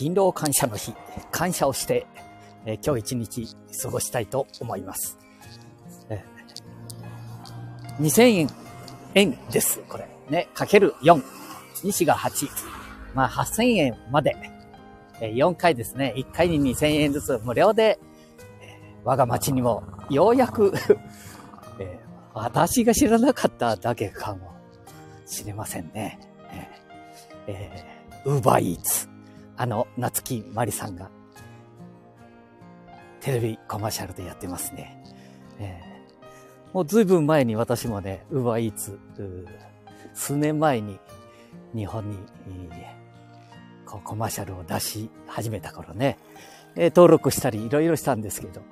勤労感謝の日、感謝をして、え今日一日過ごしたいと思います。え2000円、円です、これ。ね、かける4。西が8。まあ、8000円まで、え4回ですね。1回に2000円ずつ無料で、え我が町にもようやく え私が知らなかっただけかもしれませんね。えー、ウーバーイーツ。あの、夏木まりさんが、テレビコマーシャルでやってますね。えー、もうずいぶん前に私もね、ウーバーイーツ、数年前に日本に、こうコマーシャルを出し始めた頃ね、えー、登録したりいろいろしたんですけど、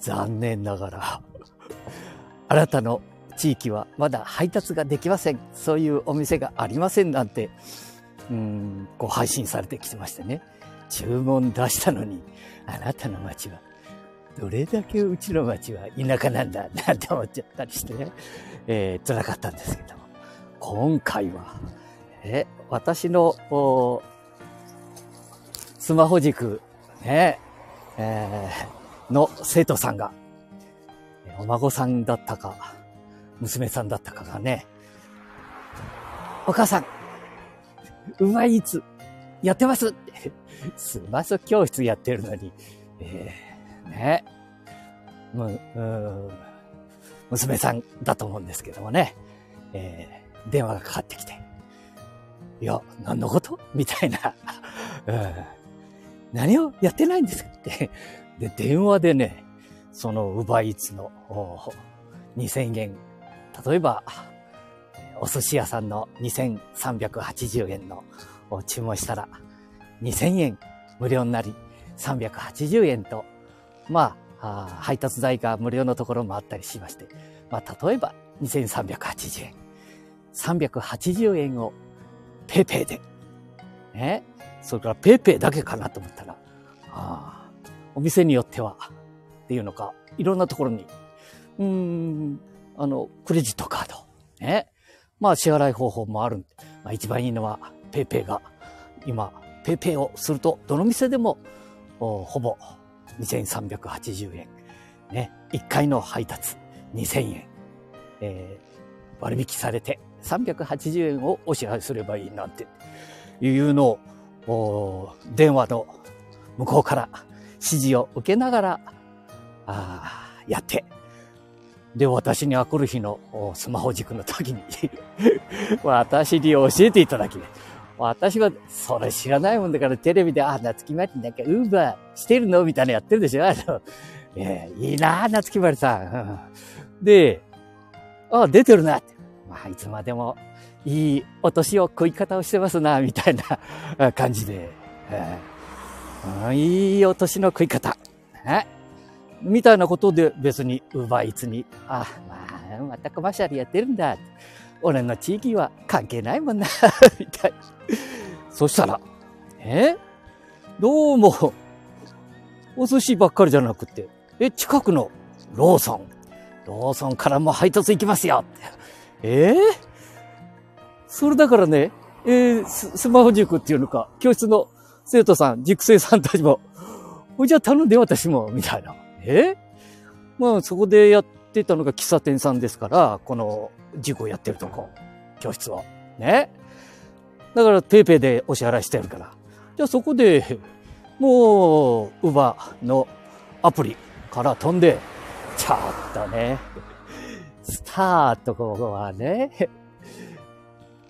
残念ながら、あなたの地域はまだ配達ができません。そういうお店がありませんなんて、うん、こう配信されてきてましてね。注文出したのに、あなたの町は、どれだけうちの町は田舎なんだ、なんて思っちゃったりしてね、えー、辛かったんですけども。今回は、え、私の、スマホ軸、ね、えー、の生徒さんが、お孫さんだったか、娘さんだったかがね、お母さん、うまいいつ、やってますって、スマホ教室やってるのに、えー、ね、む、う娘さんだと思うんですけどもね、えー、電話がかかってきて、いや、何のこと？みたいな、うん、何をやってないんですって。で、電話でね、そのウバイーツの2000円。例えば、お寿司屋さんの2380円のを注文したら、2000円無料になり、380円と、まあ、配達代が無料のところもあったりしまして、まあ、例えば2380円。380円を PayPay で。ね。それから PayPay だけかなと思ったら、あお店によっては、っていうのか、いろんなところに、うん、あの、クレジットカード。ね。まあ、支払い方法もある。まあ、一番いいのは、 PayPay が、今、 PayPay をすると、どの店でも、ほぼ2380円。ね。1回の配達2000円。えー、割引されて380円をお支払いすればいいなんていうのを、電話の向こうから指示を受けながら、あやって、で、私にあくる日のスマホ軸の時に 私に教えていただき、私はそれ知らないもんだからテレビで、あ、夏木まりなんかウーバーしてるのみたいなやってるでしょあの、えー、いいな夏木まりさん。で、あ、出てるなって。まあ、いつまでもいいお年を食い方をしてますな、みたいな感じで。えー、いいお年の食い方。え？みたいなことで別に奪いつに、あ、まあ、またコマーシャルやってるんだ。俺の地域は関係ないもんな みたい。そしたら、え？どうも、お寿司ばっかりじゃなくて、え、近くのローソン、ローソンからも配達行きますよ。え？ー、それだからね、えー、スマホ塾っていうのか、教室の生徒さん、塾生さんたちも、じゃあ頼んで私も、みたいな。え？まあ、そこでやってたのが喫茶店さんですから、この塾をやってるとこ、教室を。ね？だから、ペイペイでお支払いしてるから。じゃあそこで、もう、ウバのアプリから飛んで、ちょっとね、スタートはね、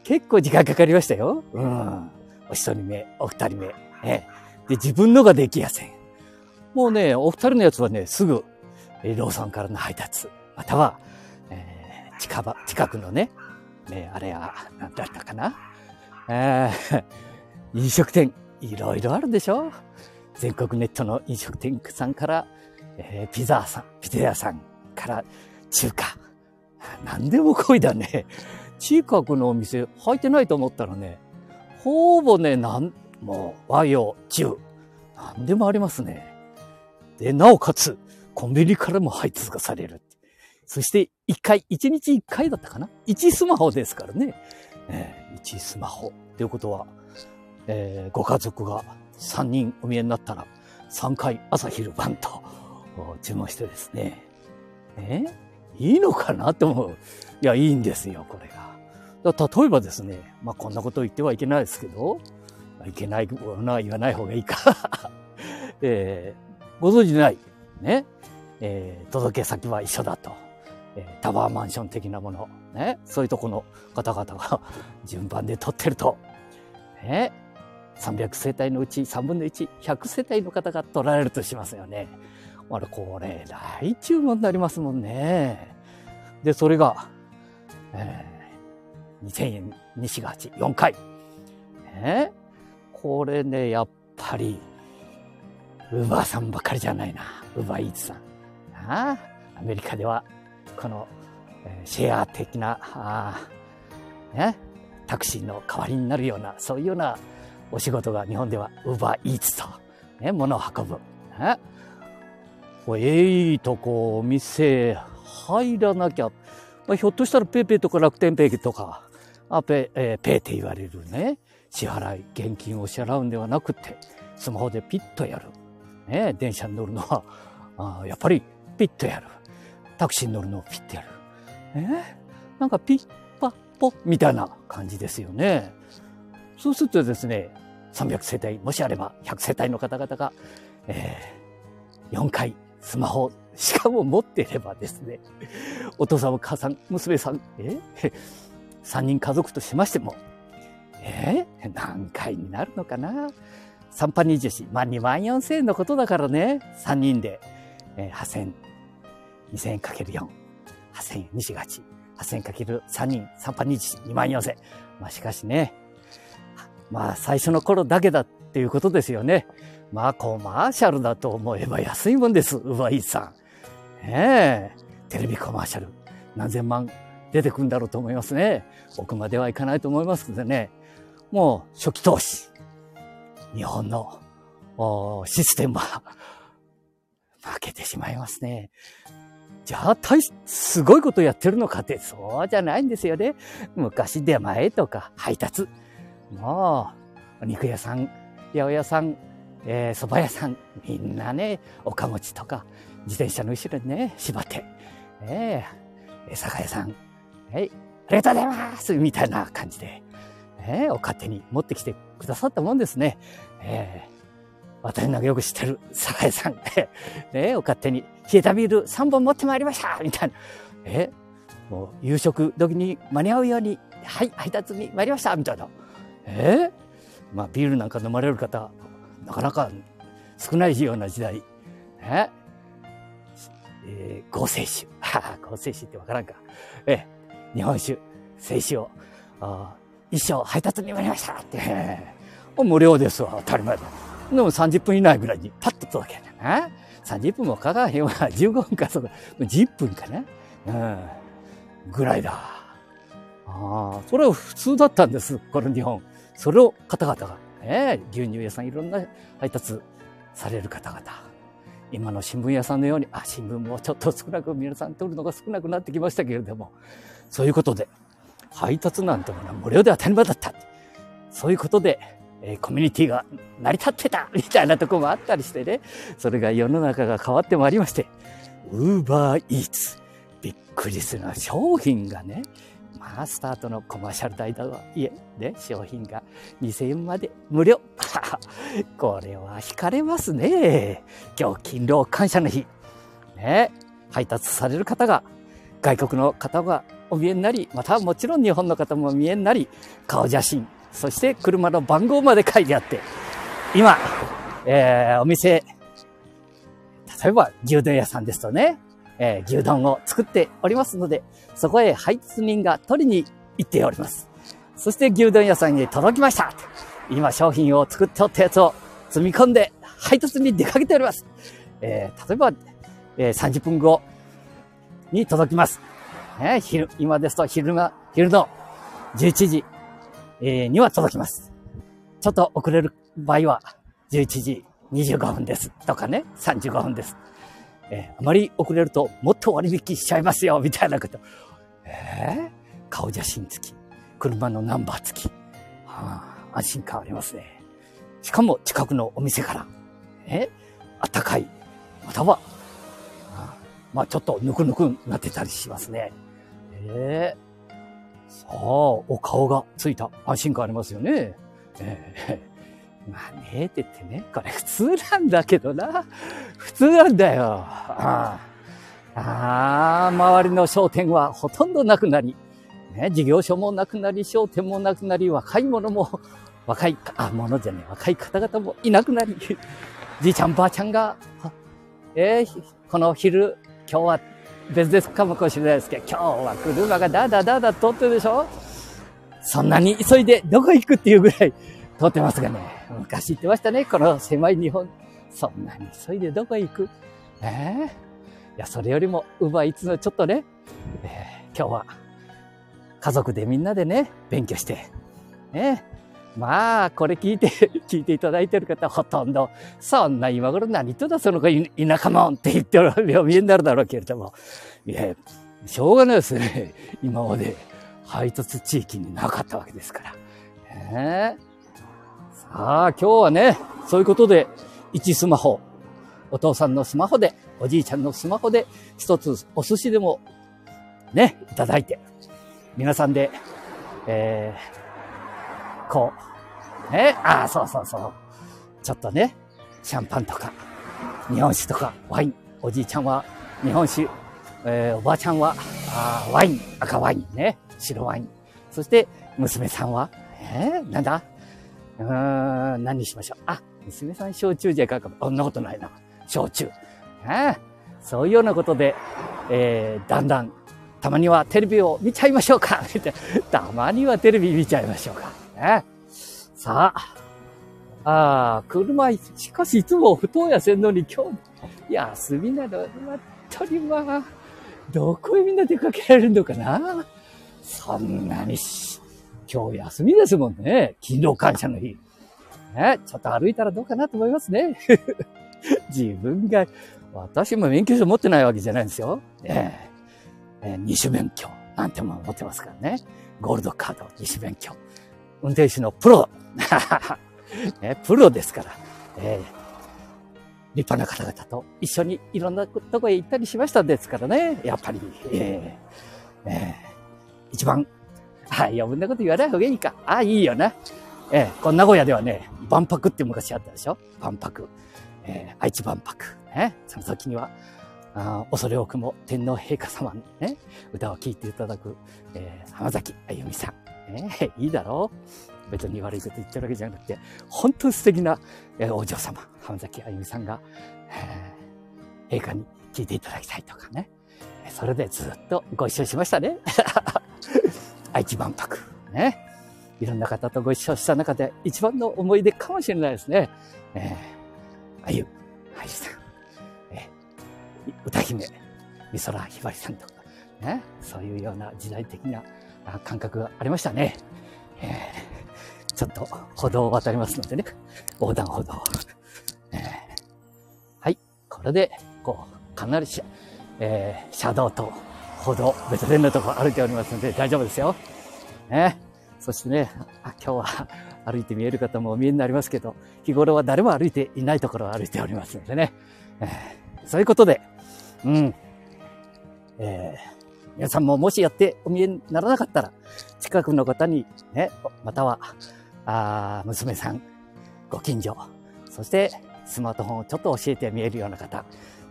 結構時間かかりましたよ。うん。お一人目、お二人目。ね？で、自分のができやせん。もうね、お二人のやつはね、すぐ、ローソンからの配達、または、えー、近場、近くのね、ね、あれは、なんだったかな。えー、飲食店、いろいろあるでしょ全国ネットの飲食店さんから、えー、ピザさん、ピザ屋さんから中華。何でも来いだね。近くのお店入ってないと思ったらね、ほぼね、なん、もう和洋中、何でもありますね。で、なおかつ、コンビニからも配達がされる。そして、一回、一日一回だったかな？一スマホですからね。えー、一スマホ。ということは、えー、ご家族が3人お見えになったら、3回朝昼晩と注文してですね。えいいのかなと思う。いや、いいんですよ、これが。例えばですね、まあこんなこと言ってはいけないですけど、いけないのは言わない方がいいか。えー、ご存知ない、ね、えー、届け先は一緒だと。えー、タワーマンション的なもの、ね、そういうとこの方々が 順番で取ってると、ね、300世帯のうち3分の1、100世帯の方が取られるとしますよね。あれ、これ、大注文になりますもんね。で、それが、えー、2000円、西が8、4回。ね、これね、やっぱり、ウーバーさんばかりじゃないな。ウーバーイーツさん。あアメリカでは、この、え、シェア的な、あね、タクシーの代わりになるような、そういうようなお仕事が日本ではウーバーイーツと、ね、物を運ぶ。ね、えいとこ、お店入らなきゃ、まあ、ひょっとしたらペイペイとか楽天ペイとか、あペ,、えー、ペイって言われるね、支払い、現金を支払うんではなくて、スマホでピッとやる。ね、電車に乗るのは、あやっぱりピッとやる。タクシーに乗るのをピッとやる。えなんかピッパッポみたいな感じですよね。そうするとですね、300世帯、もしあれば100世帯の方々が、えー、4回スマホ、しかも持っていればですね、お父さんお母さん、娘さん、え3人家族としましても、えー、何回になるのかな3波24、まあ2万4千円のことだからね、3人で、えー、8千2000円かける4、8000円、西が8、8000円かける3人、3波24、2万4千まあしかしね、まあ最初の頃だけだっていうことですよね。まあコマーシャルだと思えば安いもんです、ウバイさん。ねえ、テレビコマーシャル、何千万出てくるんだろうと思いますね。奥まではいかないと思いますけどね。もう初期投資。日本のシステムは負けてしまいますね。じゃあ、大すごいことやってるのかって、そうじゃないんですよね。昔出前とか配達。もう、お肉屋さん、八百屋さん、えー、蕎麦屋さん、みんなね、おかもちとか、自転車の後ろにね、縛って、えー、酒屋さん、はい、ありがとうございますみたいな感じで、えー、お勝手に持ってきてくださったもんですね。えー、私なんかよく知ってる酒屋さん、ね、お勝手に冷えたビール3本持ってまいりましたみたいな。えー、もう夕食時に間に合うように、はい、配達に参りましたみたいな。えー、まあビールなんか飲まれる方、なかなか少ないような時代。ええー、合成酒。合成酒ってわからんか。えー、日本酒、清酒を、あ一生配達に参りましたって。無料ですわ、当たり前だ。でも30分以内ぐらいにパッと届けるんだな。30分もかかへんわ。15分か、そうか。10分かな。うん。ぐらいだ。ああ、それは普通だったんです、この日本。それを方々が、ね、牛乳屋さんいろんな配達される方々。今の新聞屋さんのように、あ、新聞もちょっと少なく皆さん取るのが少なくなってきましたけれども、そういうことで、配達なんてものは無料で当たり前だった。そういうことで、えー、コミュニティが成り立ってた みたいなとこもあったりしてね、それが世の中が変わってまいりまして、ウーバーイーツ、びっくりするのは商品がね、まあ、スタートのコマーシャル代だはいえ、ね、商品が2000円まで無料。これは惹かれますね。今日勤労感謝の日。ね、配達される方が、外国の方がお見えになり、またもちろん日本の方も見えになり、顔写真、そして車の番号まで書いてあって、今、えー、お店、例えば牛丼屋さんですとね、えー、牛丼を作っておりますので、そこへ配達人が取りに行っております。そして牛丼屋さんに届きました今商品を作っておったやつを積み込んで配達に出かけております。えー、例えば、えー、30分後に届きます。ね、昼、今ですと昼が、昼の11時、え、には届きます。ちょっと遅れる場合は11時25分です。とかね、35分です。えー、あまり遅れるともっと割引しちゃいますよ、みたいなこと。えー、顔写真付き。車のナンバー付き。はあ、安心感ありますね。しかも近くのお店から、え、あったかい、または、まあちょっとぬくぬくなってたりしますね。ええー、さあ、お顔がついた安心感ありますよね。ええー、まあねえって言ってね、これ普通なんだけどな。普通なんだよ。ああ、周りの商店はほとんどなくなり、ね、事業所もなくなり、商店もなくなり、若い者も、若い、あ、者じゃねえ、若い方々もいなくなり、じいちゃんばあちゃんが、えー、この昼、今日は別々かもしれないですけど、今日は車がダダダダ通ってるでしょ？そんなに急いでどこ行くっていうぐらい通ってますがね。昔言ってましたね。この狭い日本。そんなに急いでどこ行く？ええー、いや、それよりも、ウバいつのちょっとね、えー、今日は家族でみんなでね、勉強して、ね、まあ、これ聞いて、聞いていただいてる方ほとんど、そんな今頃何言ってたその子田舎もんって言ってるお見えになるだろうけれども、いや、しょうがないですね。今まで配達地域になかったわけですから。ね、さあ、今日はね、そういうことで、1スマホ、お父さんのスマホで、おじいちゃんのスマホで、一つお寿司でも、ね、いただいて、皆さんで、えー、こう、ね、ああ、そうそうそう。ちょっとね、シャンパンとか、日本酒とか、ワイン。おじいちゃんは日本酒、えー、おばあちゃんはあワイン、赤ワインね、白ワイン。そして、娘さんは、えー、なんだ？うーん、何にしましょう？あ、娘さん焼酎じゃいかんかも。そんなことないな。焼酎。ね、そういうようなことで、えー、だんだんたまにはテレビを見ちゃいましょうか たまにはテレビ見ちゃいましょうか。ね、さあ、ああ、車、しかしいつも不当やせんのに今日、休みなの、まったりまあ、どこへみんな出かけられるのかな？そんなにし、今日休みですもんね。勤労感謝の日。ね、ちょっと歩いたらどうかなと思いますね。自分が、私も免許証持ってないわけじゃないんですよ。ねえー、二種免許なんてもの持ってますからね。ゴールドカード、二種免許。運転手のプロ。ね、プロですから。えー、立派な方々と一緒にいろんなとこへ行ったりしましたですからね。やっぱり、えー、えー、一番、はい、余分なこと言わない方がいいか。ああ、いいよな。えー、この名古屋ではね、万博って昔あったでしょ万博。えー、愛知万博。ね、その時には、あ恐れ多くも天皇陛下様にね、歌を聴いていただく、えー、浜崎あゆみさん。ね、いいだろ？う別に悪いこと言ってるわけじゃなくて、本当に素敵な、えー、お嬢様、浜崎あゆみさんが、えー、陛下に聴いていただきたいとかね。それでずっとご一緒しましたね。愛知万博。ね。いろんな方とご一緒した中で一番の思い出かもしれないですね。えー、あゆ、あゆさん。え歌姫、美空ひばりさんとか、ね、そういうような時代的な感覚がありましたね。えー、ちょっと歩道を渡りますのでね、横断歩道。えー、はい、これで、こう、かなりし、えー、車道と歩道、別々のところ歩いておりますので大丈夫ですよ。ね、そしてね、あ今日は歩いて見える方もお見えになりますけど、日頃は誰も歩いていないところを歩いておりますのでね。えー、そういうことで、うん。えー、皆さんももしやってお見えにならなかったら、近くの方にね、または、あ娘さん、ご近所、そしてスマートフォンをちょっと教えて見えるような方、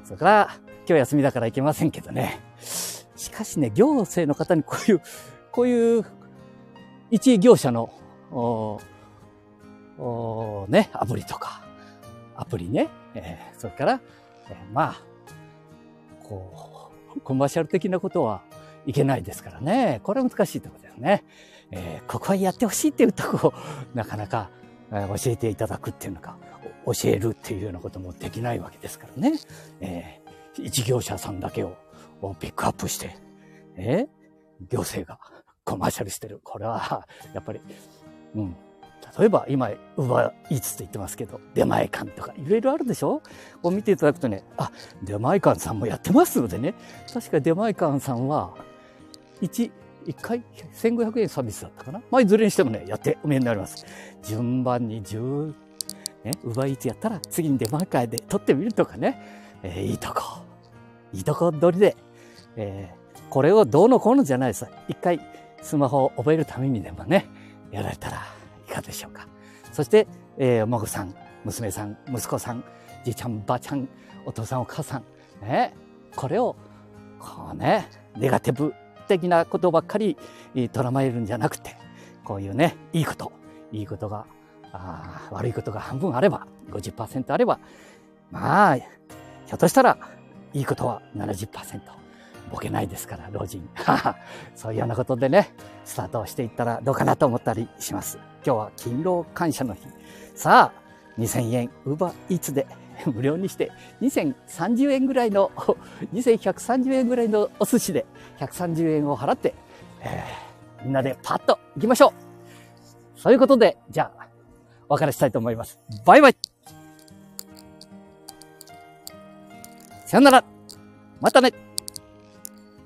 それから今日休みだから行けませんけどね。しかしね、行政の方にこういう、こういう一業者の、おおね、アプリとか、アプリね、えー、それから、えー、まあ、こう、コマーシャル的なことはいけないですからね。これは難しいところだよね。えー、ここはやってほしいっていうとこを、なかなか、教えていただくっていうのか、教えるっていうようなこともできないわけですからね。えー、一業者さんだけをピックアップして、えー、行政がコマーシャルしてる。これは、やっぱり、うん、例えば今、ウバーイーツと言ってますけど、出前館とかいろいろあるでしょ？こう見ていただくとね、あ、出前館さんもやってますのでね、確か出前館さんは、1、1回1500円サービスだったかな？まあ、いずれにしてもね、やってお見えになります。順番に10、ね、奪いつやったら次に出番会で撮ってみるとかね、えー、いいとこ、いいとこ取りで、えー、これをどうのこうのじゃないです。一回スマホを覚えるためにでもね、やられたらかでしょうか。そして、えー、お孫さん、娘さん、息子さん、じいちゃん、ばあちゃん、お父さん、お母さん、ね、これを、こうね、ネガティブ的なことばっかりとらまえるんじゃなくて、こういうね、いいこと、いいことが、あ悪いことが半分あれば、50%あれば、まあ、ひょっとしたら、いいことは70%。ボケないですから、老人。そういうようなことでね、スタートしていったらどうかなと思ったりします。今日は勤労感謝の日。さあ、2000円、ウーバーイーツで 無料にして、2030円ぐらいの、2130円ぐらいのお寿司で130円を払って、えー、みんなでパッと行きましょうそういうことで、じゃあ、お別れしたいと思います。バイバイさよならまたね